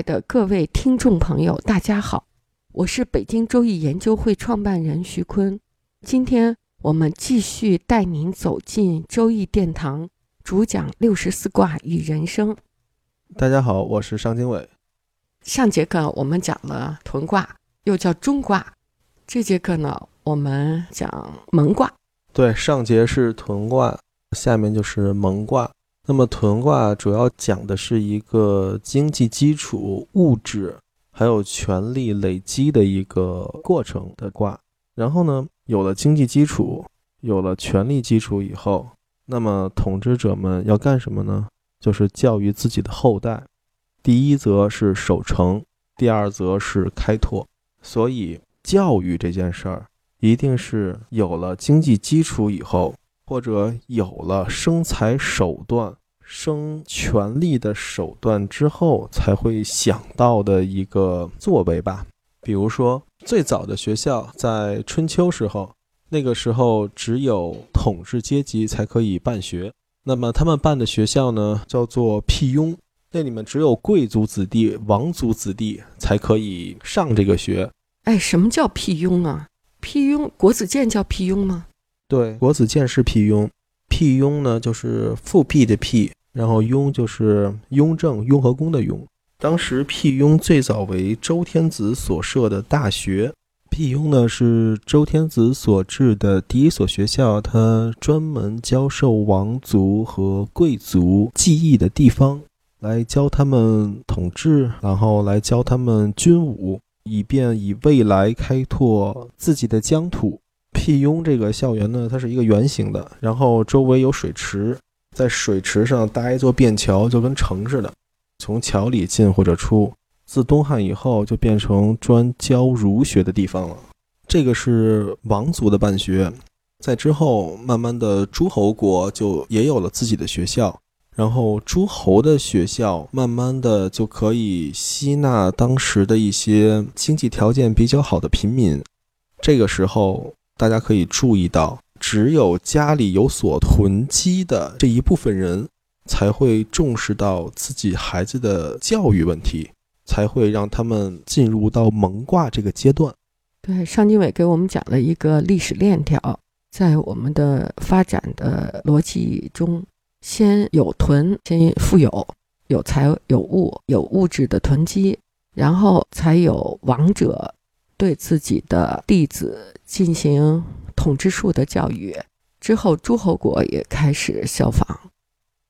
爱的各位听众朋友，大家好，我是北京周易研究会创办人徐坤。今天我们继续带您走进周易殿堂，主讲六十四卦与人生。大家好，我是商经纬。上节课我们讲了屯卦，又叫中卦。这节课呢，我们讲蒙卦。对，上节是屯卦，下面就是蒙卦。那么屯卦主要讲的是一个经济基础、物质还有权力累积的一个过程的卦。然后呢，有了经济基础，有了权力基础以后，那么统治者们要干什么呢？就是教育自己的后代。第一则是守成，第二则是开拓。所以教育这件事儿，一定是有了经济基础以后。或者有了生财手段、生权力的手段之后，才会想到的一个作为吧。比如说，最早的学校在春秋时候，那个时候只有统治阶级才可以办学。那么他们办的学校呢，叫做辟雍，那里面只有贵族子弟、王族子弟才可以上这个学。哎，什么叫辟雍啊？辟雍，国子监叫辟雍吗？对，国子监是辟雍，辟雍呢就是复辟的辟，然后雍就是雍正、雍和宫的雍。当时辟雍最早为周天子所设的大学，辟雍呢是周天子所治的第一所学校，它专门教授王族和贵族技艺的地方，来教他们统治，然后来教他们军武，以便以未来开拓自己的疆土。辟雍这个校园呢，它是一个圆形的，然后周围有水池，在水池上搭一座便桥，就跟城似的，从桥里进或者出。自东汉以后，就变成专教儒学的地方了。这个是王族的办学，在之后慢慢的诸侯国就也有了自己的学校，然后诸侯的学校慢慢的就可以吸纳当时的一些经济条件比较好的平民。这个时候。大家可以注意到，只有家里有所囤积的这一部分人，才会重视到自己孩子的教育问题，才会让他们进入到蒙卦这个阶段。对，尚经纬给我们讲了一个历史链条，在我们的发展的逻辑中，先有囤，先富有，有财有物，有物质的囤积，然后才有王者。对自己的弟子进行统治术的教育之后，诸侯国也开始效仿。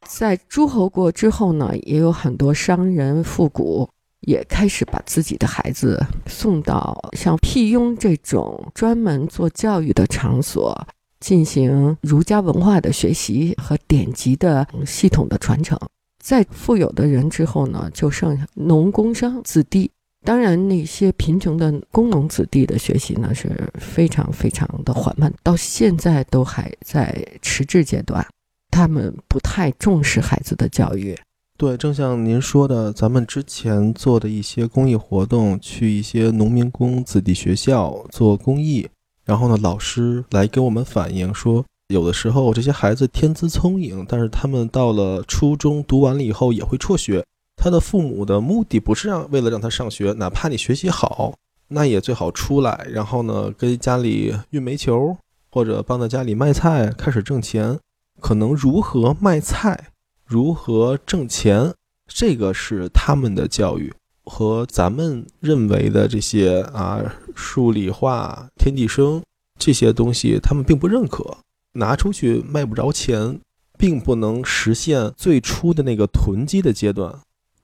在诸侯国之后呢，也有很多商人富贾也开始把自己的孩子送到像辟雍这种专门做教育的场所，进行儒家文化的学习和典籍的系统的传承。在富有的人之后呢，就剩下农工商子弟。当然，那些贫穷的工农子弟的学习呢是非常非常的缓慢，到现在都还在迟滞阶段。他们不太重视孩子的教育。对，正像您说的，咱们之前做的一些公益活动，去一些农民工子弟学校做公益，然后呢，老师来给我们反映说，有的时候这些孩子天资聪颖，但是他们到了初中读完了以后也会辍学。他的父母的目的不是让为了让他上学，哪怕你学习好，那也最好出来，然后呢，跟家里运煤球，或者帮到家里卖菜，开始挣钱。可能如何卖菜，如何挣钱，这个是他们的教育，和咱们认为的这些啊数理化、天地生这些东西，他们并不认可。拿出去卖不着钱，并不能实现最初的那个囤积的阶段。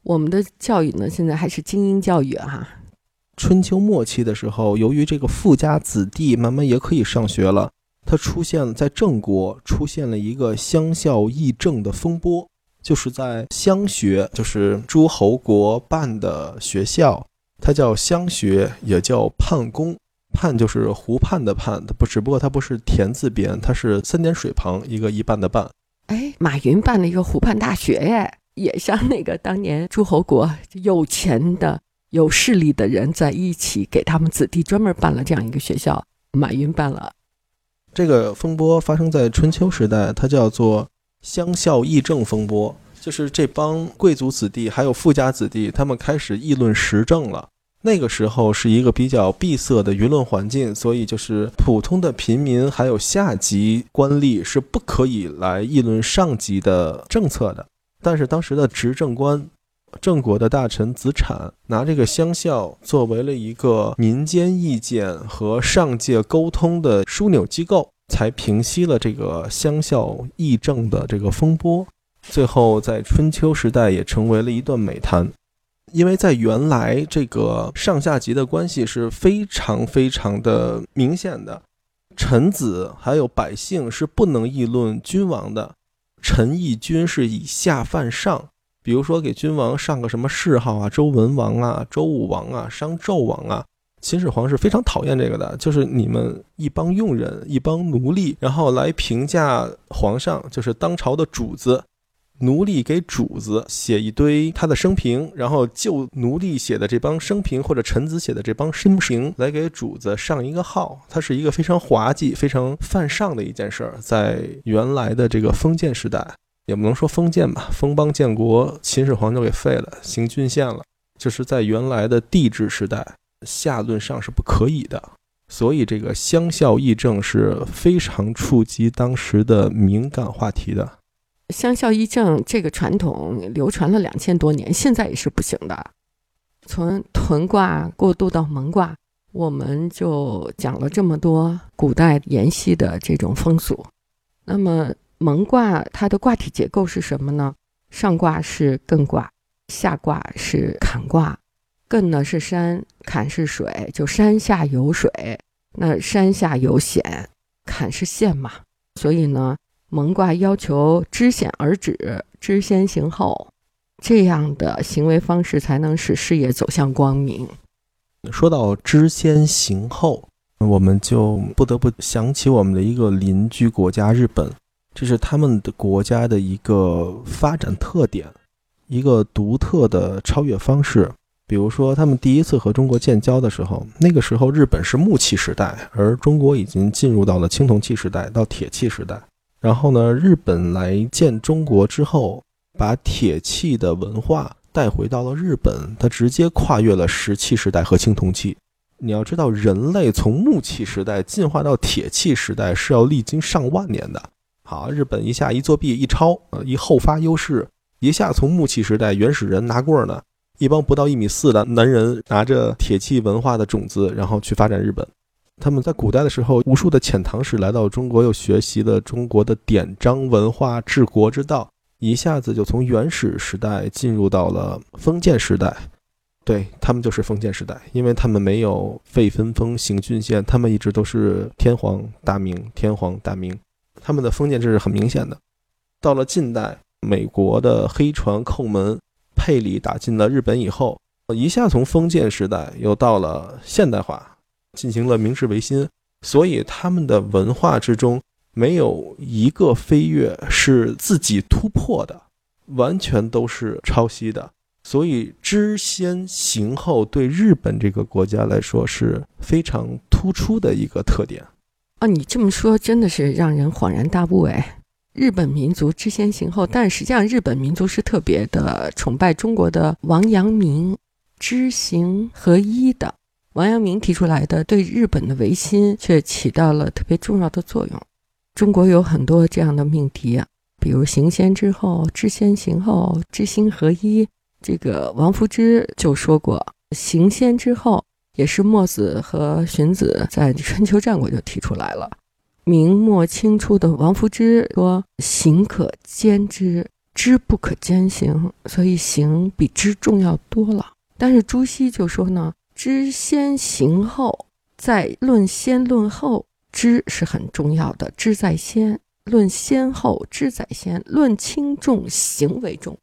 我们的教育呢，现在还是精英教育哈。春秋末期的时候，由于这个富家子弟慢慢也可以上学了，它出现了在郑国出现了一个乡校议政的风波，就是在乡学，就是诸侯国办的学校，它叫乡学，也叫泮宫。泮就是湖畔的泮，它不只不过它不是田字边，它是三点水旁一个一半的半。哎，马云办了一个湖畔大学，哎，也像那个当年诸侯国有钱的、有势力的人在一起给他们子弟专门办了这样一个学校。马云办了。这个风波发生在春秋时代，它叫做乡校议政风波，就是这帮贵族子弟还有富家子弟，他们开始议论时政了。那个时候是一个比较闭塞的舆论环境，所以就是普通的平民还有下级官吏是不可以来议论上级的政策的。但是当时的执政官，郑国的大臣子产拿这个乡校作为了一个民间意见和上界沟通的枢纽机构，才平息了这个乡校议政的这个风波。最后在春秋时代也成为了一段美谈。因为在原来这个上下级的关系是非常非常的明显的，臣子还有百姓是不能议论君王的，陈义君是以下犯上，比如说给君王上个什么谥号啊，周文王啊，周武王啊，商纣王啊，秦始皇是非常讨厌这个的，就是你们一帮佣人，一帮奴隶，然后来评价皇上，就是当朝的主子。奴隶给主子写一堆他的生平，然后就奴隶写的这帮生平或者臣子写的这帮生平来给主子上一个号，它是一个非常滑稽、非常犯上的一件事儿。在原来的这个封建时代，也不能说封建吧，封邦建国，秦始皇就给废了，行郡县了。就是在原来的帝制时代，下论上是不可以的，所以这个乡校议政是非常触及当时的敏感话题的。乡校医政这个传统流传了两千多年，现在也是不行的。从屯卦过渡到蒙卦，我们就讲了这么多古代沿袭的这种风俗。那么蒙卦它的卦体结构是什么呢？上卦是艮卦，下卦是坎卦。艮呢是山，坎是水，就山下有水，那山下有险，坎是陷嘛，所以呢。蒙卦要求知险而止，知先行后，这样的行为方式才能使事业走向光明。说到知先行后，我们就不得不想起我们的一个邻居国家日本，这是他们的国家的一个发展特点，一个独特的超越方式。比如说，他们第一次和中国建交的时候，那个时候日本是木器时代，而中国已经进入到了青铜器时代，到铁器时代。然后呢，日本来建中国之后，把铁器的文化带回到了日本，它直接跨越了石器时代和青铜器。你要知道，人类从木器时代进化到铁器时代是要历经上万年的。好，日本一下一作弊一抄，呃，一后发优势，一下从木器时代原始人拿棍儿呢，一帮不到一米四的男人拿着铁器文化的种子，然后去发展日本。他们在古代的时候，无数的遣唐使来到中国，又学习了中国的典章文化、治国之道，一下子就从原始时代进入到了封建时代。对他们就是封建时代，因为他们没有废分封、行郡县，他们一直都是天皇大明，天皇大明，他们的封建制是很明显的。到了近代，美国的黑船叩门，佩里打进了日本以后，一下从封建时代又到了现代化。进行了明治维新，所以他们的文化之中没有一个飞跃是自己突破的，完全都是抄袭的。所以知先行后对日本这个国家来说是非常突出的一个特点。啊，你这么说真的是让人恍然大悟哎！日本民族知先行后，但实际上日本民族是特别的崇拜中国的王阳明，知行合一的。王阳明提出来的对日本的维新却起到了特别重要的作用。中国有很多这样的命题啊，比如行先之后、知先行后、知行合一。这个王夫之就说过，行先之后也是墨子和荀子在春秋战国就提出来了。明末清初的王夫之说，行可兼之，知不可兼行，所以行比知重要多了。但是朱熹就说呢。知先行后，再论先论后，知是很重要的，知在先，论先后，知在先，论轻重，行为重。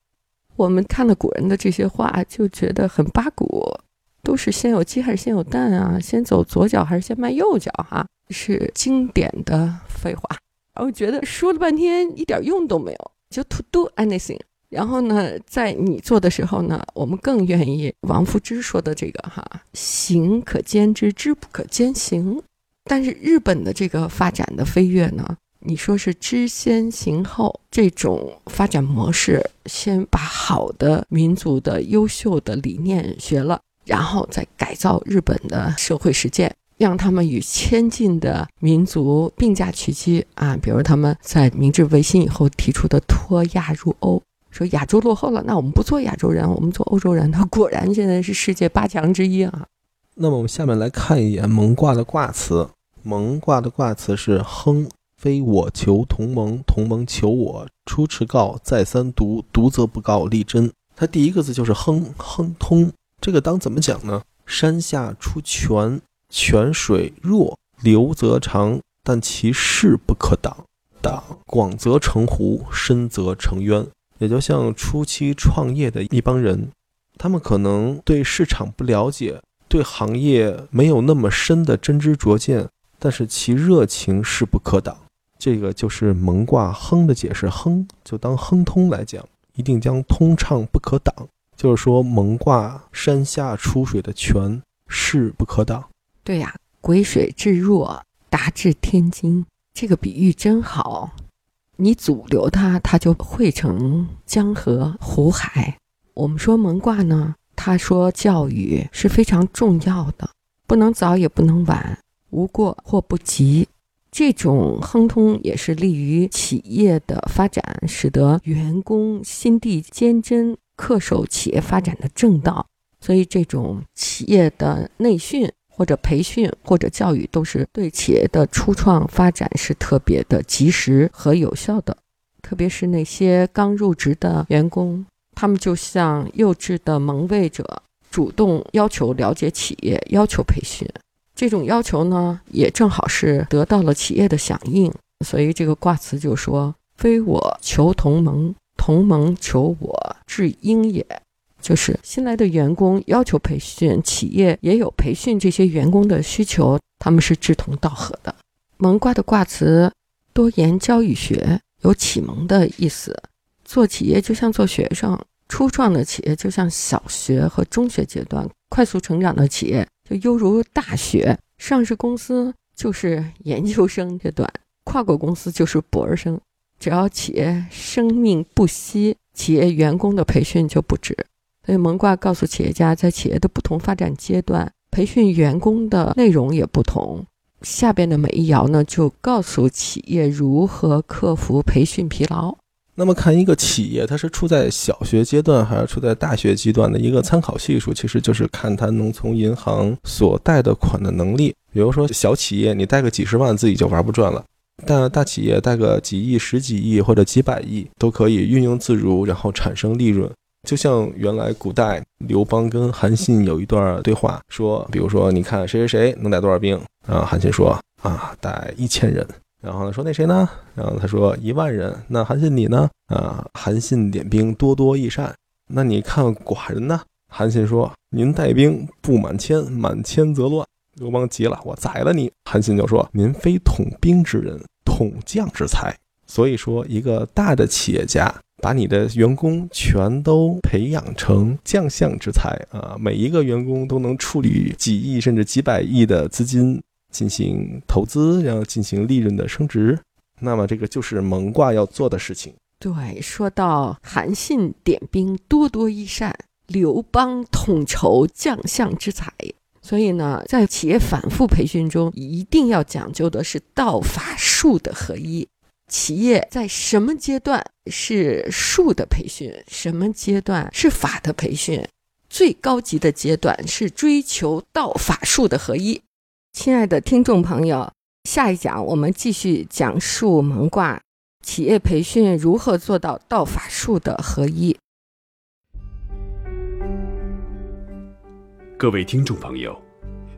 我们看了古人的这些话，就觉得很八股，都是先有鸡还是先有蛋啊？先走左脚还是先迈右脚？哈，是经典的废话。然后觉得说了半天一点用都没有，就 to do anything。然后呢，在你做的时候呢，我们更愿意王夫之说的这个哈，行可兼之，知不可兼行。但是日本的这个发展的飞跃呢，你说是知先行后这种发展模式，先把好的民族的优秀的理念学了，然后再改造日本的社会实践。让他们与先进的民族并驾齐驱啊！比如他们在明治维新以后提出的脱亚入欧，说亚洲落后了，那我们不做亚洲人，我们做欧洲人。他果然现在是世界八强之一啊！那么我们下面来看一眼蒙卦的卦辞。蒙卦的卦辞是“亨”，非我求同盟，同盟求我。初持告，再三读，读则不告，立真。它第一个字就是“亨”，亨通。这个当怎么讲呢？山下出泉。泉水弱，流则长，但其势不可挡。挡广则成湖，深则成渊。也就像初期创业的一帮人，他们可能对市场不了解，对行业没有那么深的真知灼见，但是其热情势不可挡。这个就是蒙卦亨的解释。亨就当亨通来讲，一定将通畅不可挡。就是说蒙卦山下出水的泉势不可挡。对呀，癸水至弱，达至天津，这个比喻真好。你阻留它，它就汇成江河湖海。我们说蒙卦呢，他说教育是非常重要的，不能早也不能晚，无过或不及。这种亨通也是利于企业的发展，使得员工心地坚贞，恪守企业发展的正道。所以，这种企业的内训。或者培训或者教育都是对企业的初创发展是特别的及时和有效的，特别是那些刚入职的员工，他们就像幼稚的蒙昧者，主动要求了解企业，要求培训。这种要求呢，也正好是得到了企业的响应。所以这个卦辞就说：“非我求同盟，同盟求我，至应也。”就是新来的员工要求培训，企业也有培训这些员工的需求，他们是志同道合的。蒙卦的卦辞多言教育学，有启蒙的意思。做企业就像做学生，初创的企业就像小学和中学阶段，快速成长的企业就犹如大学，上市公司就是研究生阶段，跨国公司就是博士生。只要企业生命不息，企业员工的培训就不止。所以蒙卦告诉企业家，在企业的不同发展阶段，培训员工的内容也不同。下边的每一爻呢，就告诉企业如何克服培训疲劳。那么看一个企业，它是处在小学阶段还是处在大学阶段的一个参考系数，其实就是看它能从银行所贷的款的能力。比如说小企业，你贷个几十万自己就玩不转了；但大企业贷个几亿、十几亿或者几百亿都可以运用自如，然后产生利润。就像原来古代刘邦跟韩信有一段对话，说，比如说，你看谁谁谁能带多少兵啊？韩信说啊，带一千人。然后呢，说那谁呢？然后他说一万人。那韩信你呢？啊，韩信点兵多多益善。那你看寡人呢？韩信说您带兵不满千，满千则乱。刘邦急了，我宰了你。韩信就说您非统兵之人，统将之才。所以说，一个大的企业家。把你的员工全都培养成将相之才啊！每一个员工都能处理几亿甚至几百亿的资金进行投资，然后进行利润的升值。那么这个就是蒙卦要做的事情。对，说到韩信点兵多多益善，刘邦统筹将相之才，所以呢，在企业反复培训中，一定要讲究的是道法术的合一。企业在什么阶段是术的培训，什么阶段是法的培训？最高级的阶段是追求道法术的合一。亲爱的听众朋友，下一讲我们继续讲述蒙卦企业培训如何做到道法术的合一。各位听众朋友。